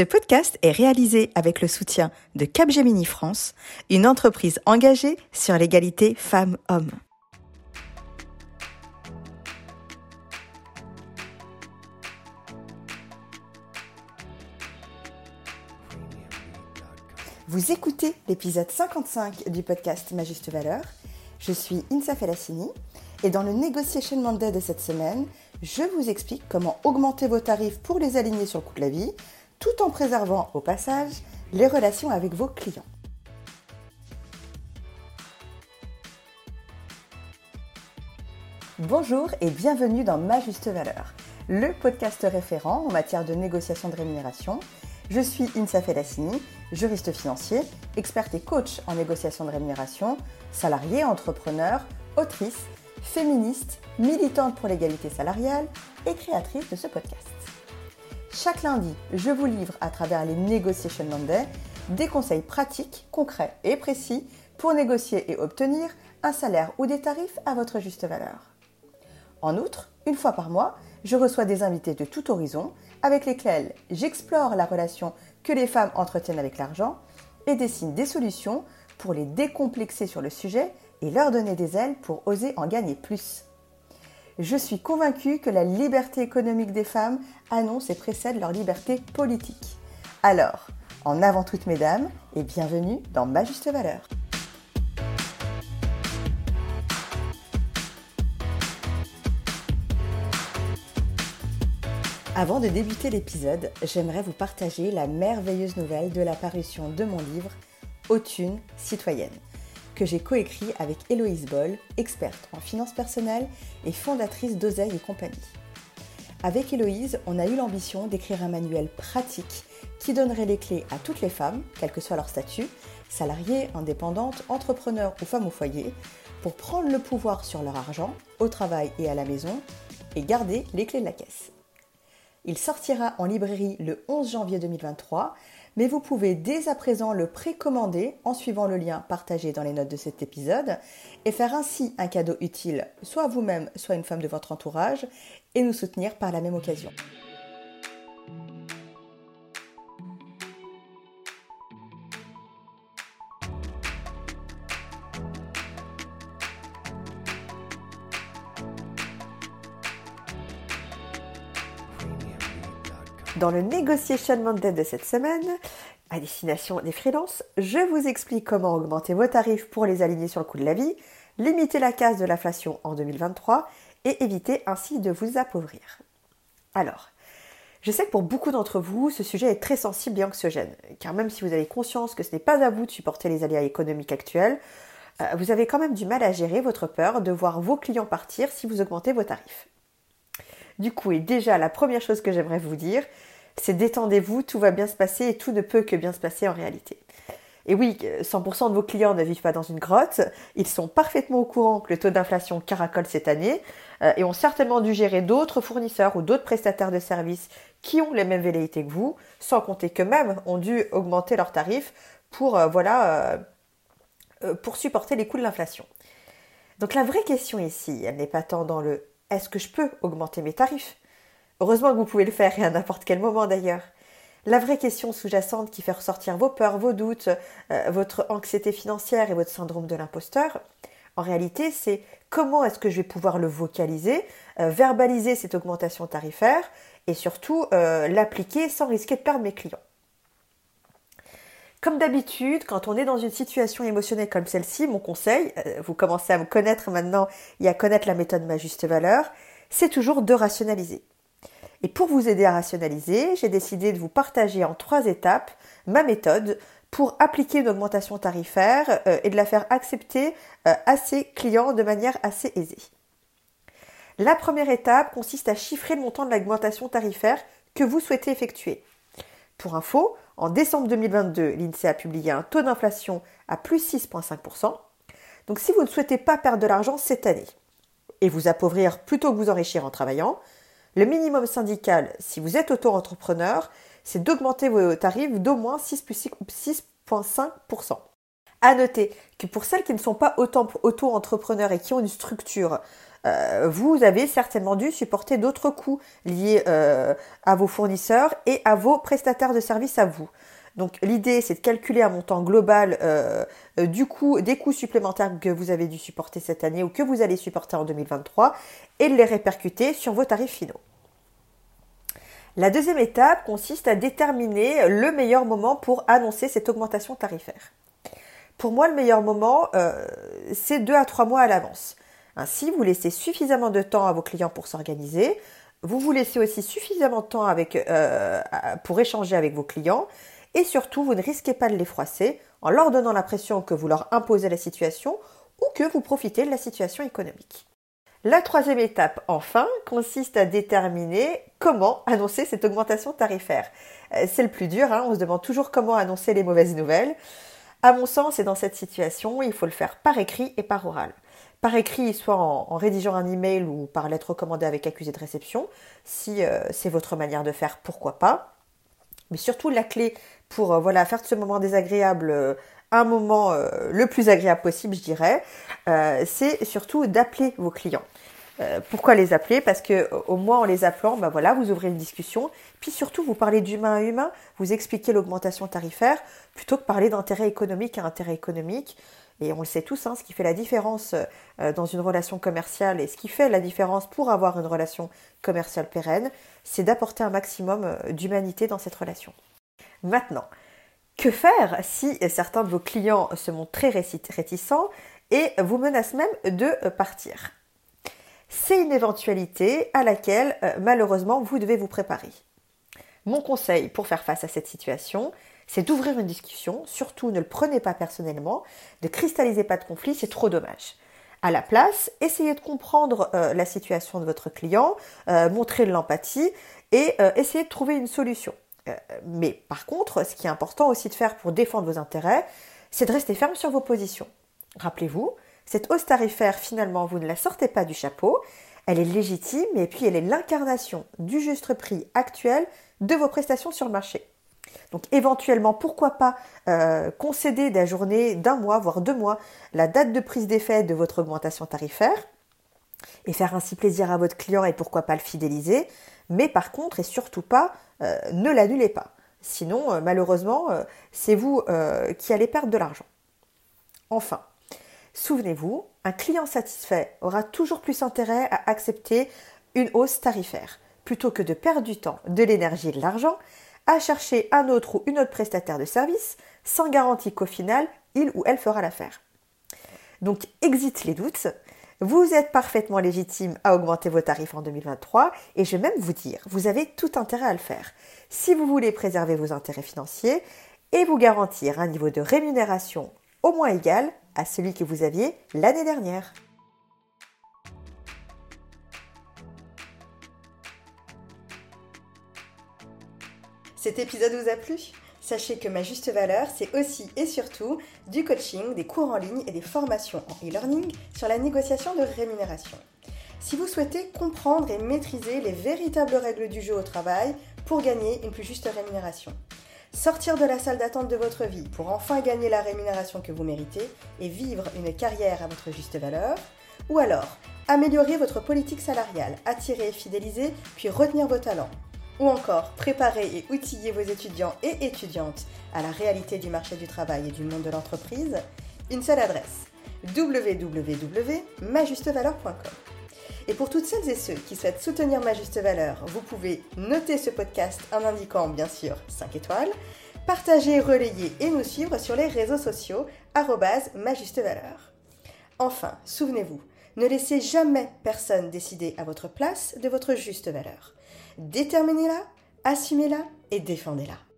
Ce podcast est réalisé avec le soutien de Capgemini France, une entreprise engagée sur l'égalité femmes-hommes. Vous écoutez l'épisode 55 du podcast Ma Juste Valeur. Je suis Insa Felassini et dans le Negotiation Monday de cette semaine, je vous explique comment augmenter vos tarifs pour les aligner sur le coût de la vie tout en préservant au passage les relations avec vos clients. Bonjour et bienvenue dans Ma Juste Valeur, le podcast référent en matière de négociation de rémunération. Je suis Insa Felassini, juriste financier, experte et coach en négociation de rémunération, salarié, entrepreneur, autrice, féministe, militante pour l'égalité salariale et créatrice de ce podcast. Chaque lundi, je vous livre à travers les Negotiation Monday des conseils pratiques, concrets et précis pour négocier et obtenir un salaire ou des tarifs à votre juste valeur. En outre, une fois par mois, je reçois des invités de tout horizon avec lesquels j'explore la relation que les femmes entretiennent avec l'argent et dessine des solutions pour les décomplexer sur le sujet et leur donner des ailes pour oser en gagner plus. Je suis convaincue que la liberté économique des femmes annonce et précède leur liberté politique. Alors, en avant toutes mesdames, et bienvenue dans Ma Juste Valeur. Avant de débuter l'épisode, j'aimerais vous partager la merveilleuse nouvelle de la parution de mon livre Autune citoyenne que j'ai coécrit avec Héloïse Boll, experte en finances personnelles et fondatrice d'Oseille et compagnie. Avec Héloïse, on a eu l'ambition d'écrire un manuel pratique qui donnerait les clés à toutes les femmes, quel que soit leur statut, salariées, indépendantes, entrepreneurs ou femmes au foyer, pour prendre le pouvoir sur leur argent, au travail et à la maison, et garder les clés de la caisse. Il sortira en librairie le 11 janvier 2023 mais vous pouvez dès à présent le précommander en suivant le lien partagé dans les notes de cet épisode et faire ainsi un cadeau utile soit à vous-même, soit une femme de votre entourage et nous soutenir par la même occasion. Dans le Negotiation Monday de cette semaine, à destination des freelances, je vous explique comment augmenter vos tarifs pour les aligner sur le coût de la vie, limiter la casse de l'inflation en 2023 et éviter ainsi de vous appauvrir. Alors, je sais que pour beaucoup d'entre vous, ce sujet est très sensible et anxiogène, car même si vous avez conscience que ce n'est pas à vous de supporter les aléas économiques actuels, euh, vous avez quand même du mal à gérer votre peur de voir vos clients partir si vous augmentez vos tarifs. Du coup, et déjà la première chose que j'aimerais vous dire, c'est détendez-vous, tout va bien se passer et tout ne peut que bien se passer en réalité. Et oui, 100% de vos clients ne vivent pas dans une grotte, ils sont parfaitement au courant que le taux d'inflation caracole cette année euh, et ont certainement dû gérer d'autres fournisseurs ou d'autres prestataires de services qui ont les mêmes velléités que vous, sans compter qu'eux-mêmes ont dû augmenter leurs tarifs pour, euh, voilà, euh, pour supporter les coûts de l'inflation. Donc la vraie question ici, elle n'est pas tant dans le est-ce que je peux augmenter mes tarifs? Heureusement que vous pouvez le faire et à n'importe quel moment d'ailleurs. La vraie question sous-jacente qui fait ressortir vos peurs, vos doutes, euh, votre anxiété financière et votre syndrome de l'imposteur, en réalité, c'est comment est-ce que je vais pouvoir le vocaliser, euh, verbaliser cette augmentation tarifaire et surtout euh, l'appliquer sans risquer de perdre mes clients. Comme d'habitude, quand on est dans une situation émotionnelle comme celle-ci, mon conseil, vous commencez à me connaître maintenant et à connaître la méthode ma juste valeur, c'est toujours de rationaliser. Et pour vous aider à rationaliser, j'ai décidé de vous partager en trois étapes ma méthode pour appliquer une augmentation tarifaire euh, et de la faire accepter euh, à ses clients de manière assez aisée. La première étape consiste à chiffrer le montant de l'augmentation tarifaire que vous souhaitez effectuer. Pour info, en décembre 2022, l'INSEE a publié un taux d'inflation à plus 6,5%. Donc si vous ne souhaitez pas perdre de l'argent cette année et vous appauvrir plutôt que vous enrichir en travaillant, le minimum syndical, si vous êtes auto-entrepreneur, c'est d'augmenter vos tarifs d'au moins 6,5%. À noter que pour celles qui ne sont pas auto-entrepreneurs et qui ont une structure euh, vous avez certainement dû supporter d'autres coûts liés euh, à vos fournisseurs et à vos prestataires de services à vous. Donc l'idée, c'est de calculer un montant global euh, du coût, des coûts supplémentaires que vous avez dû supporter cette année ou que vous allez supporter en 2023 et de les répercuter sur vos tarifs finaux. La deuxième étape consiste à déterminer le meilleur moment pour annoncer cette augmentation tarifaire. Pour moi, le meilleur moment, c'est deux à trois mois à l'avance. Ainsi, vous laissez suffisamment de temps à vos clients pour s'organiser. Vous vous laissez aussi suffisamment de temps euh, pour échanger avec vos clients. Et surtout, vous ne risquez pas de les froisser en leur donnant l'impression que vous leur imposez la situation ou que vous profitez de la situation économique. La troisième étape, enfin, consiste à déterminer comment annoncer cette augmentation tarifaire. Euh, c'est le plus dur, hein. on se demande toujours comment annoncer les mauvaises nouvelles. À mon sens, et dans cette situation, il faut le faire par écrit et par oral par écrit, soit en, rédigeant un email ou par lettre recommandée avec accusé de réception. Si euh, c'est votre manière de faire, pourquoi pas. Mais surtout, la clé pour euh, voilà, faire de ce moment désagréable euh, un moment le plus agréable possible, je dirais, c'est surtout d'appeler vos clients. pourquoi les appeler? Parce que au moins en les appelant, ben voilà, vous ouvrez une discussion, puis surtout vous parlez d'humain à humain, vous expliquez l'augmentation tarifaire, plutôt que parler d'intérêt économique à intérêt économique. Et on le sait tous, hein, ce qui fait la différence euh, dans une relation commerciale et ce qui fait la différence pour avoir une relation commerciale pérenne, c'est d'apporter un maximum euh, d'humanité dans cette relation. Maintenant, que faire si certains de vos clients se montrent très réticents et vous menacent même de euh, partir? C'est une éventualité à laquelle malheureusement vous devez vous préparer. Mon conseil pour faire face à cette situation, c'est d'ouvrir une discussion, surtout ne le prenez pas personnellement, ne cristallisez pas de conflit, c'est trop dommage. À la place, essayez de comprendre euh, la situation de votre client, euh, montrer de l'empathie et euh, essayez de trouver une solution. mais par contre, ce qui est important aussi de faire pour défendre vos intérêts, c'est de rester ferme sur vos positions. Rappelez-vous, cette hausse tarifaire, finalement, vous ne la sortez pas du chapeau, elle est légitime et puis elle est l'incarnation du juste prix actuel de vos prestations sur le marché. Donc éventuellement, pourquoi pas euh, concéder d'ajourner d'un mois, voire deux mois, la date de prise d'effet de votre augmentation tarifaire et faire ainsi plaisir à votre client et pourquoi pas le fidéliser. Mais par contre, et surtout pas, euh, ne l'annulez pas. Sinon, euh, malheureusement, c'est vous qui allez perdre de l'argent. Enfin, souvenez-vous, un client satisfait aura toujours plus intérêt à accepter une hausse tarifaire plutôt que de perdre du temps, de l'énergie et de l'argent à chercher un autre ou une autre prestataire de service sans garantie qu'au final, il ou elle fera l'affaire. Donc, exit les doutes. Vous êtes parfaitement légitime à augmenter vos tarifs en 2023 et je vais même vous dire, vous avez tout intérêt à le faire. Si vous voulez préserver vos intérêts financiers et vous garantir un niveau de rémunération au moins égal à celui que vous aviez l'année dernière. Cet épisode vous a plu? Sachez que ma juste valeur, c'est aussi et surtout du coaching, des cours en ligne et des formations en e-learning sur la négociation de rémunération. Si vous souhaitez comprendre et maîtriser les véritables règles du jeu au travail pour gagner une plus juste rémunération, sortir de la salle d'attente de votre vie pour enfin gagner la rémunération que vous méritez et vivre une carrière à votre juste valeur, ou alors améliorer votre politique salariale, attirer et fidéliser, puis retenir vos talents ou encore préparer et outiller vos étudiants et étudiantes à la réalité du marché du travail et du monde de l'entreprise, une seule adresse www.majustevaleur.com. Et pour toutes celles et ceux qui souhaitent soutenir Ma Juste Valeur, vous pouvez noter ce podcast en indiquant bien sûr 5 étoiles, partager, relayer et nous suivre sur les réseaux sociaux Ma Juste Valeur. Enfin, souvenez-vous, ne laissez jamais personne décider à votre place de votre juste valeur. Déterminez-la, assumez-la et défendez-la.